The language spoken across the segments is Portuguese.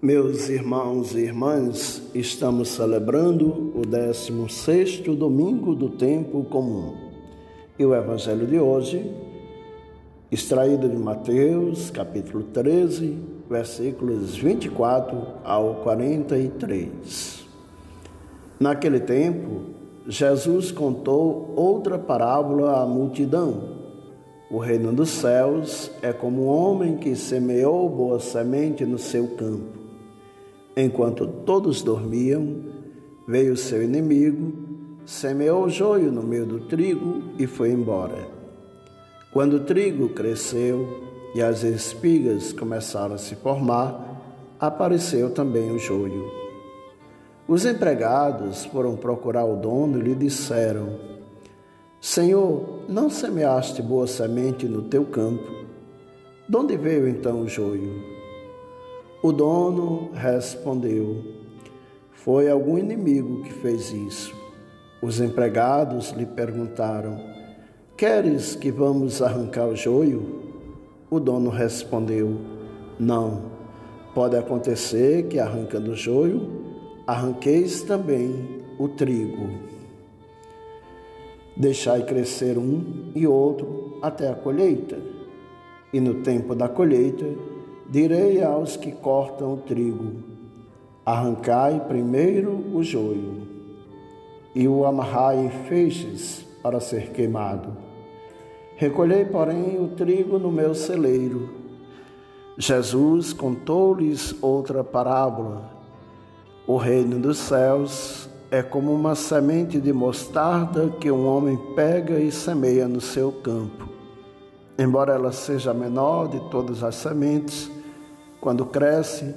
Meus irmãos e irmãs, estamos celebrando o 16 domingo do tempo comum. E o evangelho de hoje, extraído de Mateus, capítulo 13, versículos 24 ao 43. Naquele tempo, Jesus contou outra parábola à multidão o reino dos céus é como um homem que semeou boa semente no seu campo. Enquanto todos dormiam, veio seu inimigo, semeou joio no meio do trigo e foi embora. Quando o trigo cresceu e as espigas começaram a se formar, apareceu também o joio. Os empregados foram procurar o dono e lhe disseram: Senhor, não semeaste boa semente no teu campo? De onde veio então o joio? O dono respondeu: Foi algum inimigo que fez isso. Os empregados lhe perguntaram: Queres que vamos arrancar o joio? O dono respondeu: Não. Pode acontecer que arrancando o joio, arranqueis também o trigo. Deixai crescer um e outro até a colheita. E no tempo da colheita, direi aos que cortam o trigo: Arrancai primeiro o joio, e o amarrai em feixes para ser queimado. Recolhei, porém, o trigo no meu celeiro. Jesus contou-lhes outra parábola. O reino dos céus é como uma semente de mostarda que um homem pega e semeia no seu campo. Embora ela seja a menor de todas as sementes, quando cresce,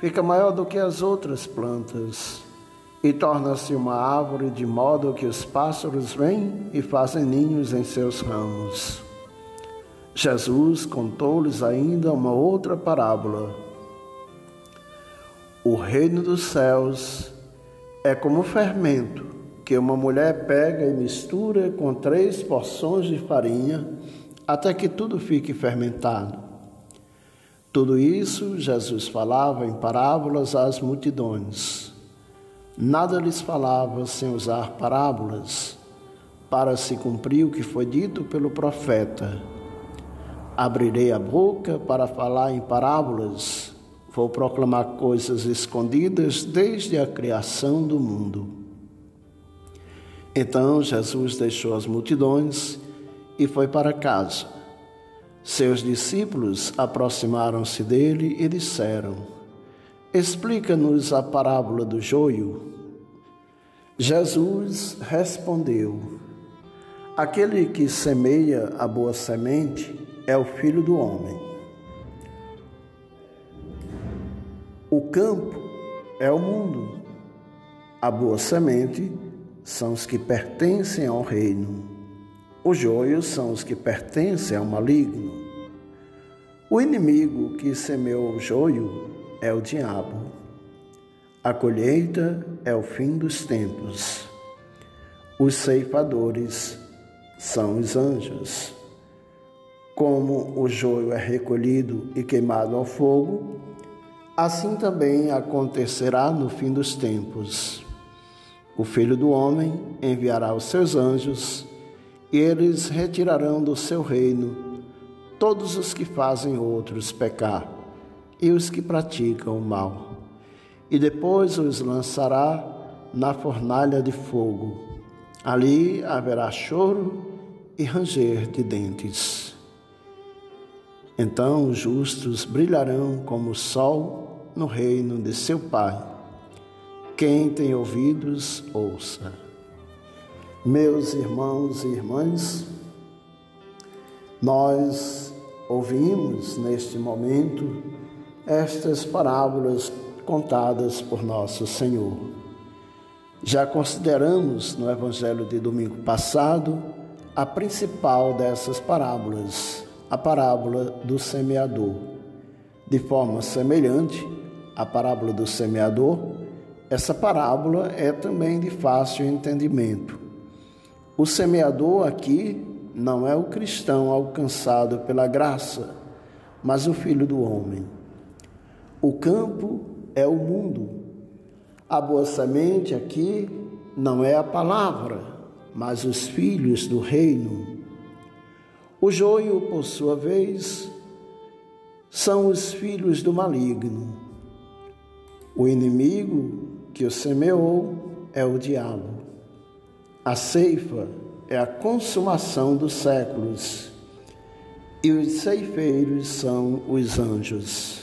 fica maior do que as outras plantas e torna-se uma árvore de modo que os pássaros vêm e fazem ninhos em seus ramos. Jesus contou-lhes ainda uma outra parábola. O reino dos céus é como fermento que uma mulher pega e mistura com três porções de farinha até que tudo fique fermentado. Tudo isso Jesus falava em parábolas às multidões. Nada lhes falava sem usar parábolas, para se cumprir o que foi dito pelo profeta. Abrirei a boca para falar em parábolas Vou proclamar coisas escondidas desde a criação do mundo. Então Jesus deixou as multidões e foi para casa. Seus discípulos aproximaram-se dele e disseram: Explica-nos a parábola do joio. Jesus respondeu: Aquele que semeia a boa semente é o filho do homem. O campo é o mundo. A boa semente são os que pertencem ao reino. Os joios são os que pertencem ao maligno. O inimigo que semeou o joio é o diabo. A colheita é o fim dos tempos. Os ceifadores são os anjos. Como o joio é recolhido e queimado ao fogo, Assim também acontecerá no fim dos tempos. O Filho do Homem enviará os seus anjos, e eles retirarão do seu reino todos os que fazem outros pecar e os que praticam o mal, e depois os lançará na fornalha de fogo. Ali haverá choro e ranger de dentes. Então os justos brilharão como o sol no reino de seu Pai. Quem tem ouvidos, ouça. Meus irmãos e irmãs, nós ouvimos neste momento estas parábolas contadas por nosso Senhor. Já consideramos no Evangelho de domingo passado a principal dessas parábolas, a parábola do semeador. De forma semelhante, a parábola do semeador, essa parábola é também de fácil entendimento. O semeador aqui não é o cristão alcançado pela graça, mas o filho do homem. O campo é o mundo. A boa semente aqui não é a palavra, mas os filhos do reino. O joio, por sua vez, são os filhos do maligno. O inimigo que o semeou é o diabo. A ceifa é a consumação dos séculos e os ceifeiros são os anjos.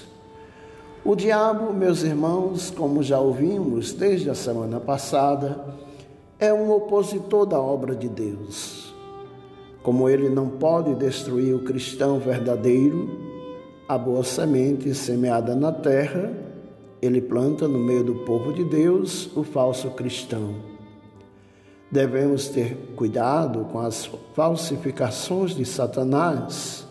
O diabo, meus irmãos, como já ouvimos desde a semana passada, é um opositor da obra de Deus. Como ele não pode destruir o cristão verdadeiro, a boa semente semeada na terra, ele planta no meio do povo de Deus o falso cristão. Devemos ter cuidado com as falsificações de Satanás,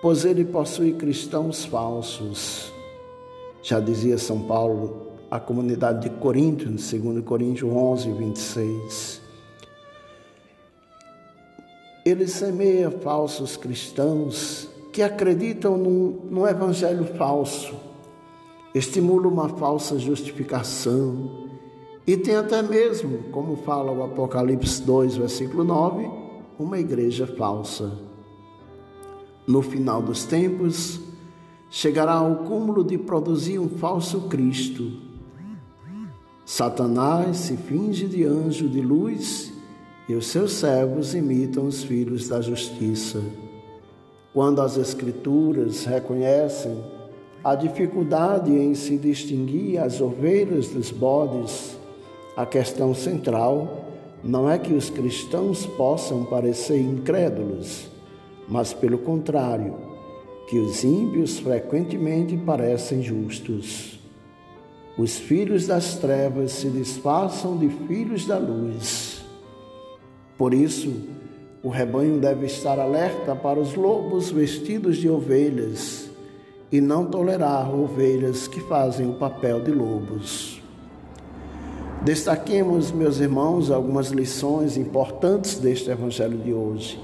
pois ele possui cristãos falsos. Já dizia São Paulo à comunidade de Corinto, em 2 Coríntios 11, 26. Ele semeia falsos cristãos que acreditam num, num evangelho falso, estimula uma falsa justificação e tem até mesmo, como fala o Apocalipse 2, versículo 9, uma igreja falsa. No final dos tempos, chegará ao cúmulo de produzir um falso Cristo. Satanás se finge de anjo de luz e os seus servos imitam os filhos da justiça. Quando as Escrituras reconhecem a dificuldade em se distinguir as ovelhas dos bodes, a questão central não é que os cristãos possam parecer incrédulos, mas pelo contrário, que os ímpios frequentemente parecem justos. Os filhos das trevas se disfarçam de filhos da luz. Por isso, o rebanho deve estar alerta para os lobos vestidos de ovelhas e não tolerar ovelhas que fazem o papel de lobos. Destaquemos, meus irmãos, algumas lições importantes deste evangelho de hoje.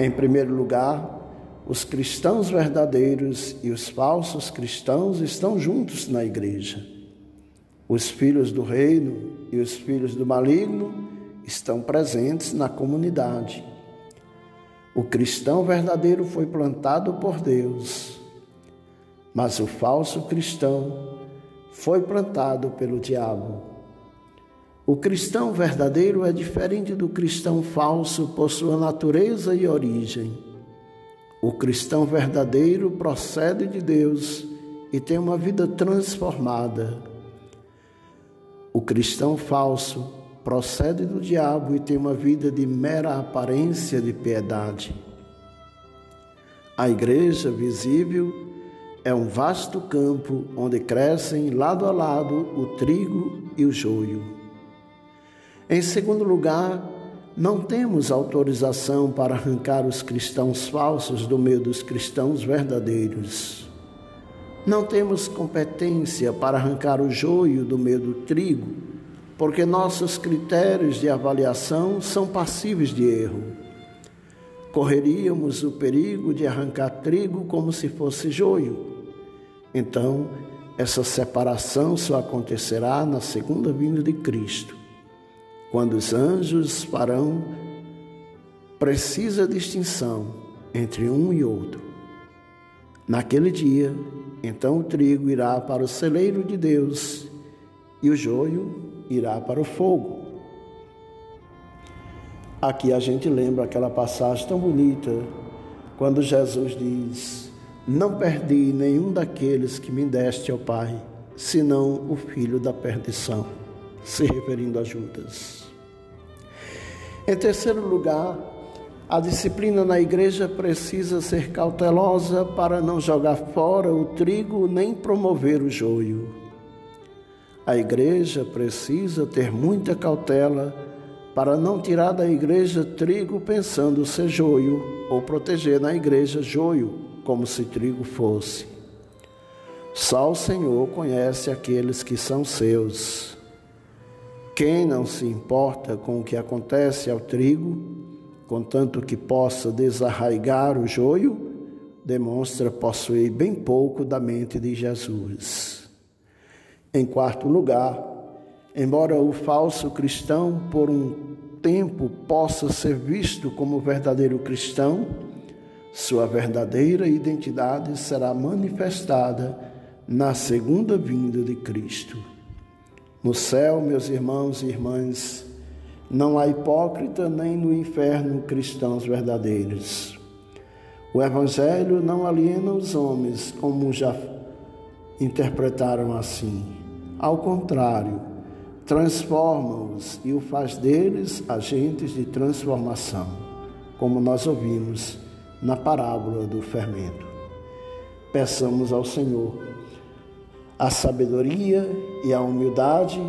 Em primeiro lugar, os cristãos verdadeiros e os falsos cristãos estão juntos na igreja. Os filhos do reino e os filhos do maligno estão presentes na comunidade. O cristão verdadeiro foi plantado por Deus, mas o falso cristão foi plantado pelo diabo. O cristão verdadeiro é diferente do cristão falso por sua natureza e origem. O cristão verdadeiro procede de Deus e tem uma vida transformada. O cristão falso procede do diabo e tem uma vida de mera aparência de piedade. A igreja visível é um vasto campo onde crescem lado a lado o trigo e o joio. Em segundo lugar, não temos autorização para arrancar os cristãos falsos do meio dos cristãos verdadeiros. Não temos competência para arrancar o joio do meio do trigo porque nossos critérios de avaliação são passíveis de erro. Correríamos o perigo de arrancar trigo como se fosse joio. Então, essa separação só acontecerá na segunda vinda de Cristo, quando os anjos farão precisa distinção entre um e outro. Naquele dia, então o trigo irá para o celeiro de Deus e o joio irá para o fogo. Aqui a gente lembra aquela passagem tão bonita quando Jesus diz: Não perdi nenhum daqueles que me deste, ó Pai, senão o filho da perdição, se referindo a Judas. Em terceiro lugar, a disciplina na igreja precisa ser cautelosa para não jogar fora o trigo nem promover o joio. A igreja precisa ter muita cautela para não tirar da igreja trigo pensando ser joio ou proteger na igreja joio como se trigo fosse. Só o Senhor conhece aqueles que são seus. Quem não se importa com o que acontece ao trigo, contanto que possa desarraigar o joio, demonstra possuir bem pouco da mente de Jesus. Em quarto lugar, embora o falso cristão por um tempo possa ser visto como verdadeiro cristão, sua verdadeira identidade será manifestada na segunda vinda de Cristo. No céu, meus irmãos e irmãs, não há hipócrita nem no inferno cristãos verdadeiros. O Evangelho não aliena os homens, como já interpretaram assim. Ao contrário, transforma-os e o faz deles agentes de transformação, como nós ouvimos na parábola do fermento. Peçamos ao Senhor a sabedoria e a humildade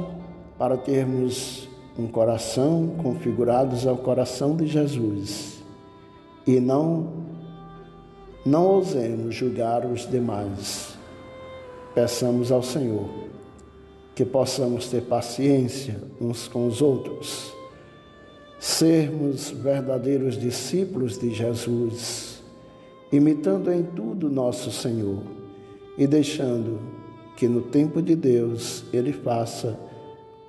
para termos um coração configurados ao coração de Jesus e não não ousemos julgar os demais. Peçamos ao Senhor que possamos ter paciência uns com os outros, sermos verdadeiros discípulos de Jesus, imitando em tudo nosso Senhor e deixando que no tempo de Deus ele faça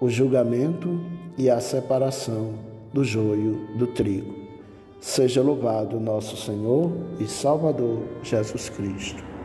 o julgamento e a separação do joio do trigo. Seja louvado nosso Senhor e Salvador Jesus Cristo.